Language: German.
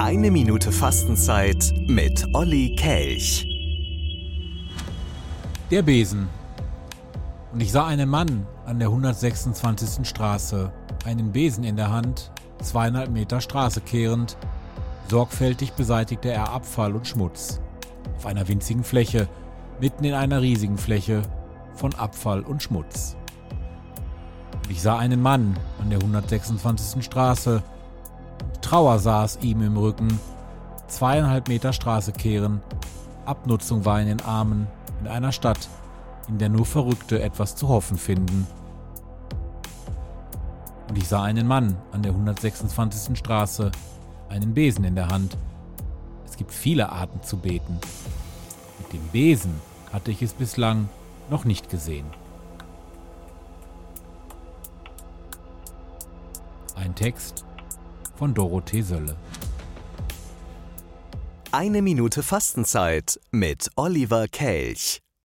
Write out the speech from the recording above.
Eine Minute Fastenzeit mit Olli Kelch. Der Besen. Und ich sah einen Mann an der 126. Straße, einen Besen in der Hand, zweieinhalb Meter Straße kehrend. Sorgfältig beseitigte er Abfall und Schmutz. Auf einer winzigen Fläche, mitten in einer riesigen Fläche von Abfall und Schmutz. Und ich sah einen Mann an der 126. Straße, Trauer saß ihm im Rücken, zweieinhalb Meter Straße kehren, Abnutzung war in den Armen, in einer Stadt, in der nur Verrückte etwas zu hoffen finden. Und ich sah einen Mann an der 126. Straße, einen Besen in der Hand. Es gibt viele Arten zu beten. Mit dem Besen hatte ich es bislang noch nicht gesehen. Ein Text von Dorothee Sölle. Eine Minute Fastenzeit mit Oliver Kelch.